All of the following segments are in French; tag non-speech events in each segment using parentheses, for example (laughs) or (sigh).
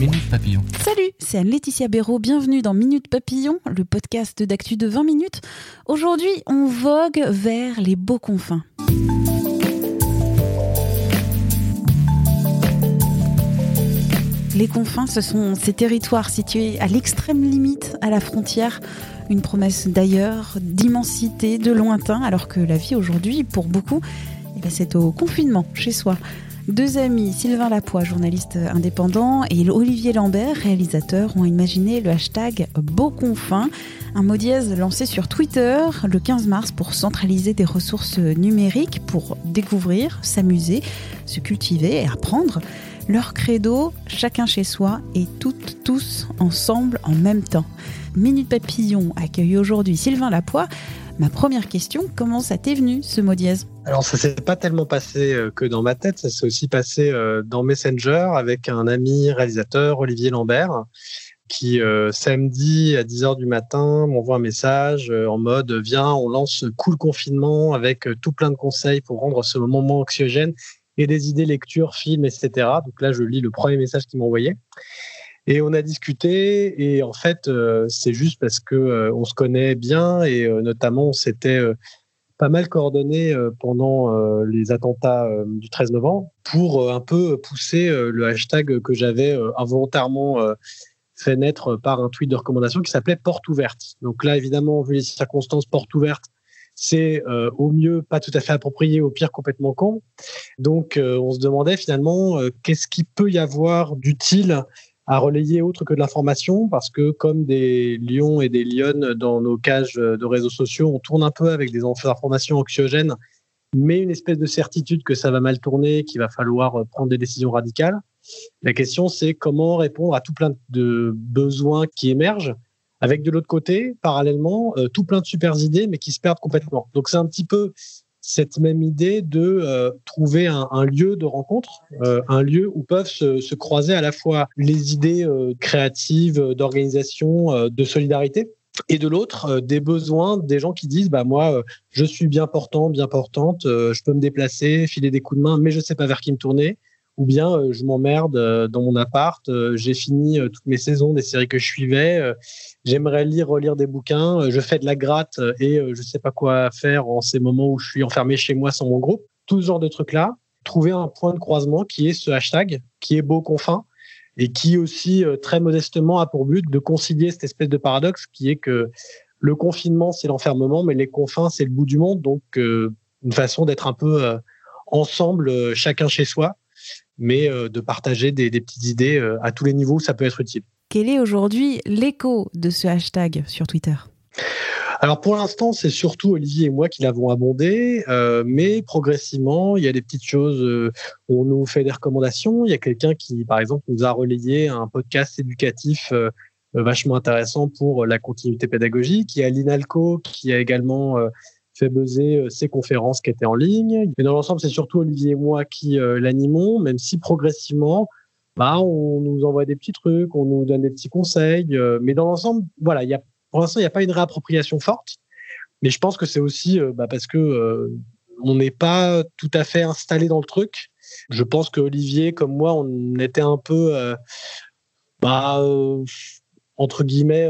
Salut, c'est Anne-Laetitia Béraud. Bienvenue dans Minute Papillon, le podcast d'actu de 20 minutes. Aujourd'hui, on vogue vers les beaux confins. Les confins, ce sont ces territoires situés à l'extrême limite, à la frontière, une promesse d'ailleurs, d'immensité, de lointain, alors que la vie aujourd'hui, pour beaucoup, eh ben, c'est au confinement, chez soi. Deux amis, Sylvain Lapoix, journaliste indépendant, et Olivier Lambert, réalisateur, ont imaginé le hashtag Beauconfin, un mot dièse lancé sur Twitter le 15 mars pour centraliser des ressources numériques pour découvrir, s'amuser, se cultiver et apprendre. Leur credo, chacun chez soi et toutes, tous ensemble en même temps. Minute Papillon accueille aujourd'hui Sylvain Lapoix. Ma première question, comment ça t'est venu ce mot dièse? Alors ça s'est pas tellement passé euh, que dans ma tête, ça s'est aussi passé euh, dans Messenger avec un ami réalisateur, Olivier Lambert, qui euh, samedi à 10h du matin m'envoie un message en mode viens, on lance cool confinement avec tout plein de conseils pour rendre ce moment moins anxiogène et des idées lecture, film, etc. Donc là, je lis le premier message qu'il m'a envoyé. Et on a discuté et en fait, euh, c'est juste parce que euh, on se connaît bien et euh, notamment on s'était pas mal coordonné pendant les attentats du 13 novembre pour un peu pousser le hashtag que j'avais involontairement fait naître par un tweet de recommandation qui s'appelait porte ouverte. Donc là, évidemment, vu les circonstances, porte ouverte, c'est au mieux pas tout à fait approprié, au pire complètement con. Donc on se demandait finalement qu'est-ce qu'il peut y avoir d'utile à relayer autre que de l'information, parce que comme des lions et des lionnes dans nos cages de réseaux sociaux, on tourne un peu avec des informations anxiogènes, mais une espèce de certitude que ça va mal tourner, qu'il va falloir prendre des décisions radicales. La question, c'est comment répondre à tout plein de besoins qui émergent, avec de l'autre côté, parallèlement, euh, tout plein de super idées, mais qui se perdent complètement. Donc c'est un petit peu cette même idée de euh, trouver un, lieu de rencontre, euh, un lieu où peuvent se, croiser à la fois les idées euh, créatives, d'organisation, de solidarité, et de l'autre, des besoins des gens qui disent bah moi, je suis bien portant, bien portante, je peux me déplacer, filer des coups de main, mais je sais pas vers qui me tourner ou bien euh, je m'emmerde euh, dans mon appart, euh, j'ai fini toutes mes saisons des séries que je suivais, j'aimerais lire, relire des bouquins, je fais de la gratte et je sais pas quoi faire en ces moments où je suis enfermé chez moi sans mon groupe. Tout ce genre de trucs-là, trouver un point de croisement qui est ce hashtag, qui est beau confin et qui aussi très modestement a pour but de concilier cette espèce de paradoxe qui est que le confinement c'est l'enfermement, mais les confins c'est le bout du monde, donc une façon d'être un peu ensemble, chacun chez soi mais euh, de partager des, petites idées euh, à tous les niveaux, ça peut être utile. Quel est aujourd'hui l'écho de ce hashtag sur Twitter? Alors pour l'instant, c'est surtout Olivier et moi qui l'avons abondé, euh, mais progressivement, il y a des petites choses. on nous fait des recommandations. Il y a quelqu'un qui, par exemple, nous a relayé un podcast éducatif vachement intéressant pour la continuité pédagogique. Il y a l'INALCO qui a également fait buzzer ses euh, conférences qui étaient en ligne. Mais dans l'ensemble, c'est surtout Olivier et moi qui euh, l'animons, même si progressivement, bah, on nous envoie des petits trucs, on nous donne des petits conseils. Euh, mais dans l'ensemble, voilà, pour l'instant, il n'y a pas une réappropriation forte. Mais je pense que c'est aussi bah, parce que on n'est pas tout à fait installé dans le truc. Je pense que Olivier, comme moi, on était un peu, bah, entre guillemets,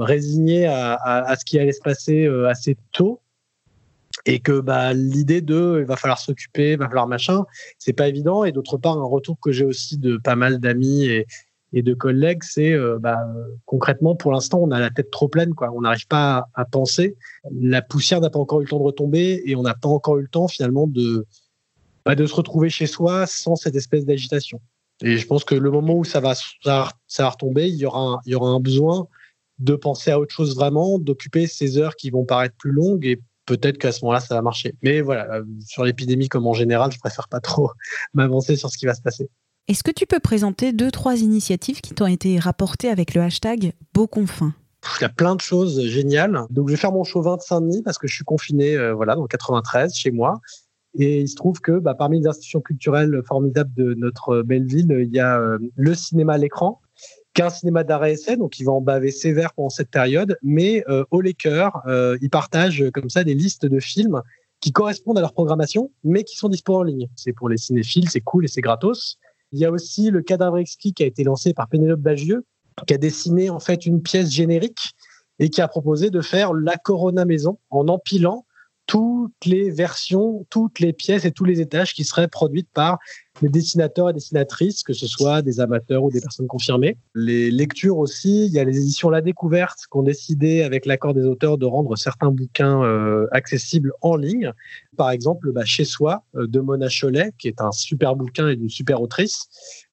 résigné à, ce qui allait se passer assez tôt et que bah, l'idée de il va falloir s'occuper, il va falloir machin, c'est pas évident. Et d'autre part, un retour que j'ai aussi de pas mal d'amis et, de collègues, c'est euh, bah, concrètement, pour l'instant, on a la tête trop pleine, quoi. On n'arrive pas à, penser. La poussière n'a pas encore eu le temps de retomber et on n'a pas encore eu le temps finalement de, bah, de se retrouver chez soi sans cette espèce d'agitation. Et je pense que le moment où ça va, ça va, retomber, il y aura un, il y aura un besoin de penser à autre chose vraiment, d'occuper ces heures qui vont paraître plus longues et peut-être qu'à ce moment-là, ça va marcher. Mais voilà, euh, sur l'épidémie comme en général, je préfère pas trop (laughs) m'avancer sur ce qui va se passer. Est-ce que tu peux présenter deux, trois initiatives qui t'ont été rapportées avec le hashtag Beauconfin? Il y a plein de choses géniales. Donc, je vais faire mon chauvin de Saint-Denis parce que je suis confiné, euh, voilà, dans 93 chez moi. Et il se trouve que bah, parmi les institutions culturelles formidables de notre belle ville, il y a euh, le cinéma à l'écran, qu'un cinéma d'arrêt essai, donc il va en baver sévère pendant cette période, mais euh, au Laker, euh, ils partagent comme ça des listes de films qui correspondent à leur programmation, mais qui sont dispo en ligne. C'est pour les cinéphiles, c'est cool et c'est gratos. Il y a aussi le Cadavre exquis qui a été lancé par Pénélope Bagieux, qui a dessiné en fait une pièce générique et qui a proposé de faire la Corona Maison en empilant toutes les versions, toutes les pièces et tous les étages qui seraient produites par les dessinateurs et dessinatrices, que ce soit des amateurs ou des personnes confirmées. Les lectures aussi, il y a les éditions La Découverte qui ont décidé, avec l'accord des auteurs, de rendre certains bouquins euh, accessibles en ligne. Par exemple, bah, Chez soi euh, de Mona Cholet, qui est un super bouquin et d'une super autrice.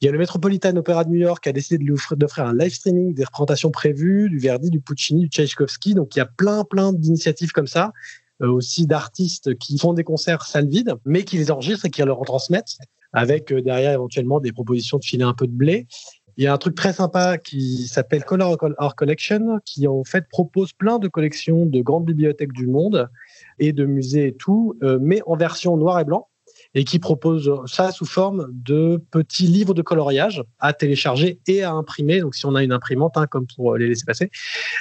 Il y a le Metropolitan Opera de New York qui a décidé d'offrir un live streaming des représentations prévues du Verdi, du Puccini, du Tchaïkovski. Donc il y a plein, plein d'initiatives comme ça aussi d'artistes qui font des concerts salles vides, mais qui les enregistrent et qui les retransmettent, avec euh, derrière éventuellement des propositions de filer un peu de blé. Il y a un truc très sympa qui s'appelle Color Art Collection, qui en fait propose plein de collections de grandes bibliothèques du monde et de musées et tout, euh, mais en version noir et blanc et qui propose ça sous forme de petits livres de coloriage à télécharger et à imprimer. Donc, si on a une imprimante, hein, comme pour les laisser passer,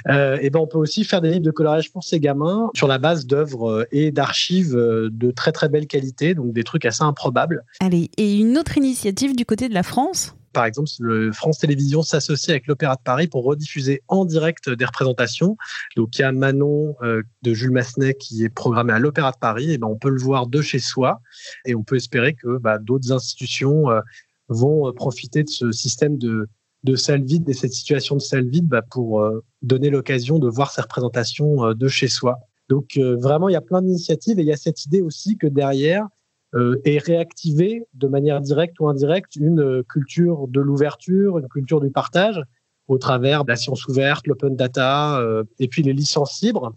euh, et ben on peut aussi faire des livres de coloriage pour ces gamins sur la base d'œuvres euh, et d'archives euh, de très très belle qualité, donc des trucs assez improbables. Allez, et une autre initiative du côté de la France? Par exemple, le France Télévisions s'associe avec l'Opéra de Paris pour rediffuser en direct des représentations. Donc, il y a Manon euh, de Jules Massenet qui est programmé à l'Opéra de Paris. Et ben, on peut le voir de chez soi et on peut espérer que bah, d'autres institutions euh, vont euh, profiter de ce système de, de salle vide et cette situation de salle vide bah, pour donner l'occasion de voir ces représentations de chez soi. Donc, vraiment, il y a plein d'initiatives et il y a cette idée aussi que derrière, euh, et réactiver de manière directe ou indirecte une euh, culture de l'ouverture, une culture du partage au travers de la science ouverte, l'open data euh, et puis les licences libres.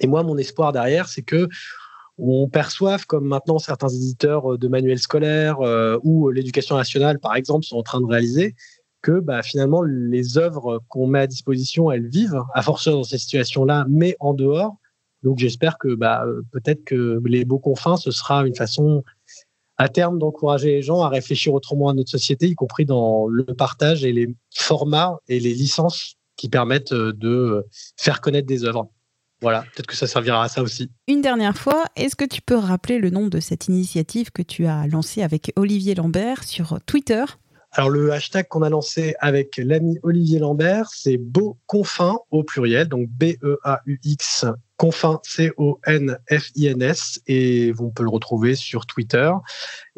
Et moi, mon espoir derrière, c'est que on perçoive, comme maintenant certains éditeurs de manuels scolaires ou l'éducation nationale, par exemple, sont en train de réaliser, que bah, finalement les œuvres qu'on met à disposition, elles vivent à force dans ces situations-là, mais en dehors, donc j'espère que bah, peut-être que les beaux confins, ce sera une façon à terme d'encourager les gens à réfléchir autrement à notre société, y compris dans le partage et les formats et les licences qui permettent euh, de faire connaître des œuvres. Voilà, peut-être que ça servira à ça aussi. Une dernière fois, est-ce que tu peux rappeler le nom de cette initiative que tu as lancée avec Olivier Lambert sur Twitter? Alors le hashtag qu'on a lancé avec l'ami Olivier Lambert, c'est Beau Confin au pluriel, donc B-E-A-U-X Confin, C-O-N-F-I-N-S, et on peut le retrouver sur Twitter.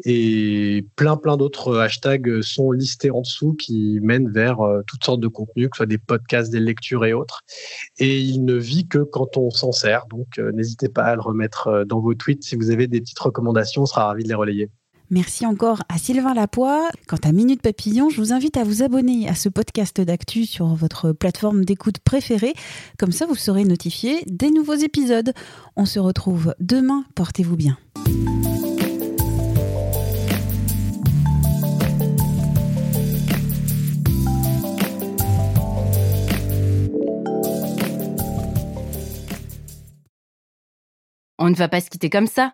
Et plein, plein d'autres hashtags sont listés en dessous qui mènent vers euh, toutes sortes de contenus, que ce soit des podcasts, des lectures et autres. Et il ne vit que quand on s'en sert. Donc, euh, n'hésitez pas à le remettre euh, dans vos tweets. Si vous avez des petites recommandations, on sera ravi de les relayer. Merci encore à Sylvain Lapoix. Quant à Minute Papillon, je vous invite à vous abonner à ce podcast d'actu sur votre plateforme d'écoute préférée. Comme ça, vous serez notifié des nouveaux épisodes. On se retrouve demain. Portez-vous bien. On ne va pas se quitter comme ça.